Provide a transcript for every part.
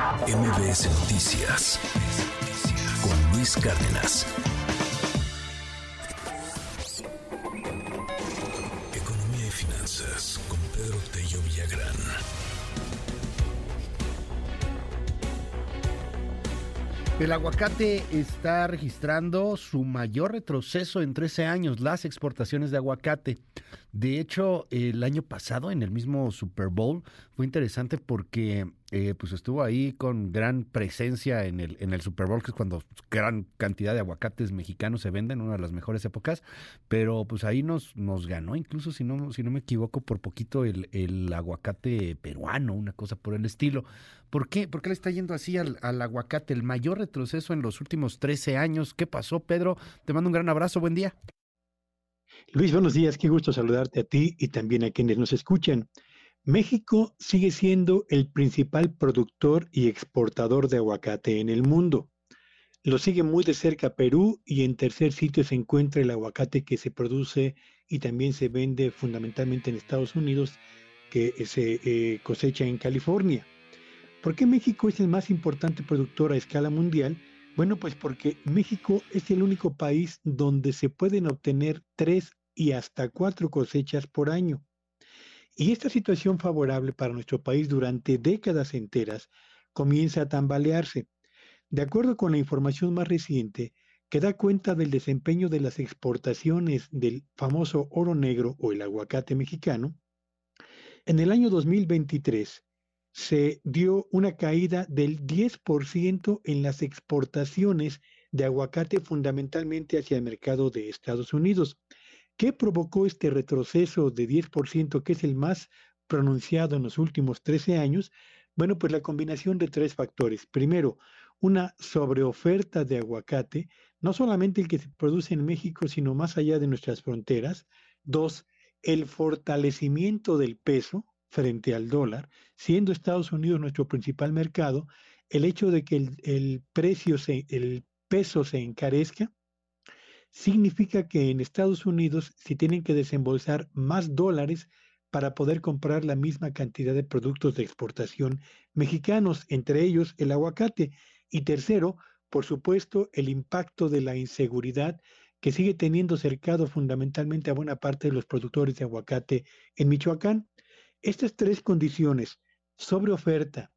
MBS Noticias con Luis Cárdenas. Economía y finanzas con Pedro Tello Villagrán. El aguacate está registrando su mayor retroceso en 13 años, las exportaciones de aguacate. De hecho, el año pasado, en el mismo Super Bowl, fue interesante porque eh, pues estuvo ahí con gran presencia en el, en el Super Bowl, que es cuando gran cantidad de aguacates mexicanos se venden, una de las mejores épocas, pero pues ahí nos, nos ganó, incluso si no, si no me equivoco, por poquito el, el aguacate peruano, una cosa por el estilo. ¿Por qué? ¿Por qué le está yendo así al, al aguacate? El mayor retroceso en los últimos 13 años. ¿Qué pasó, Pedro? Te mando un gran abrazo, buen día. Luis, buenos días, qué gusto saludarte a ti y también a quienes nos escuchan. México sigue siendo el principal productor y exportador de aguacate en el mundo. Lo sigue muy de cerca Perú y en tercer sitio se encuentra el aguacate que se produce y también se vende fundamentalmente en Estados Unidos, que se eh, cosecha en California. ¿Por qué México es el más importante productor a escala mundial? Bueno, pues porque México es el único país donde se pueden obtener tres y hasta cuatro cosechas por año. Y esta situación favorable para nuestro país durante décadas enteras comienza a tambalearse. De acuerdo con la información más reciente, que da cuenta del desempeño de las exportaciones del famoso oro negro o el aguacate mexicano, en el año 2023 se dio una caída del 10% en las exportaciones de aguacate fundamentalmente hacia el mercado de Estados Unidos. ¿Qué provocó este retroceso de 10%, que es el más pronunciado en los últimos 13 años? Bueno, pues la combinación de tres factores. Primero, una sobreoferta de aguacate, no solamente el que se produce en México, sino más allá de nuestras fronteras. Dos, el fortalecimiento del peso frente al dólar, siendo Estados Unidos nuestro principal mercado, el hecho de que el, precio, el peso se encarezca, significa que en Estados Unidos se tienen que desembolsar más dólares para poder comprar la misma cantidad de productos de exportación mexicanos, entre ellos el aguacate. Y tercero, por supuesto, el impacto de la inseguridad que sigue teniendo cercado fundamentalmente a buena parte de los productores de aguacate en Michoacán. Estas tres condiciones, sobre oferta,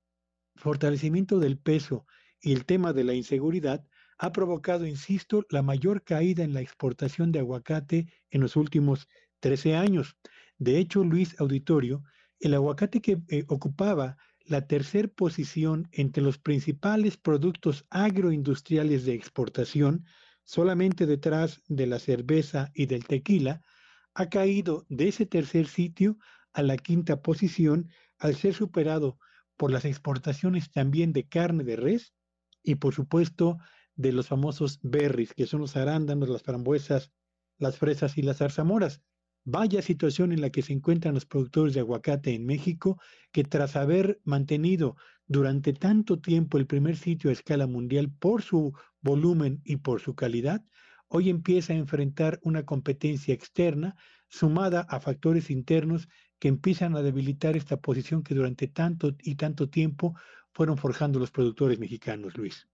fortalecimiento del peso y el tema de la inseguridad, ha provocado, insisto, la mayor caída en la exportación de aguacate en los últimos 13 años. De hecho, Luis Auditorio, el aguacate que eh, ocupaba la tercera posición entre los principales productos agroindustriales de exportación, solamente detrás de la cerveza y del tequila, ha caído de ese tercer sitio a la quinta posición al ser superado por las exportaciones también de carne de res y por supuesto de los famosos berries, que son los arándanos, las frambuesas, las fresas y las zarzamoras. Vaya situación en la que se encuentran los productores de aguacate en México, que tras haber mantenido durante tanto tiempo el primer sitio a escala mundial por su volumen y por su calidad, hoy empieza a enfrentar una competencia externa sumada a factores internos que empiezan a debilitar esta posición que durante tanto y tanto tiempo fueron forjando los productores mexicanos, Luis.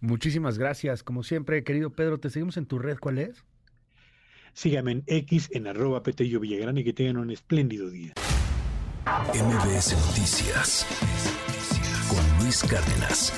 Muchísimas gracias. Como siempre, querido Pedro, te seguimos en tu red. ¿Cuál es? Sígame en X en arroba Petello Villagrán y que tengan un espléndido día. MBS Noticias con Luis Cárdenas.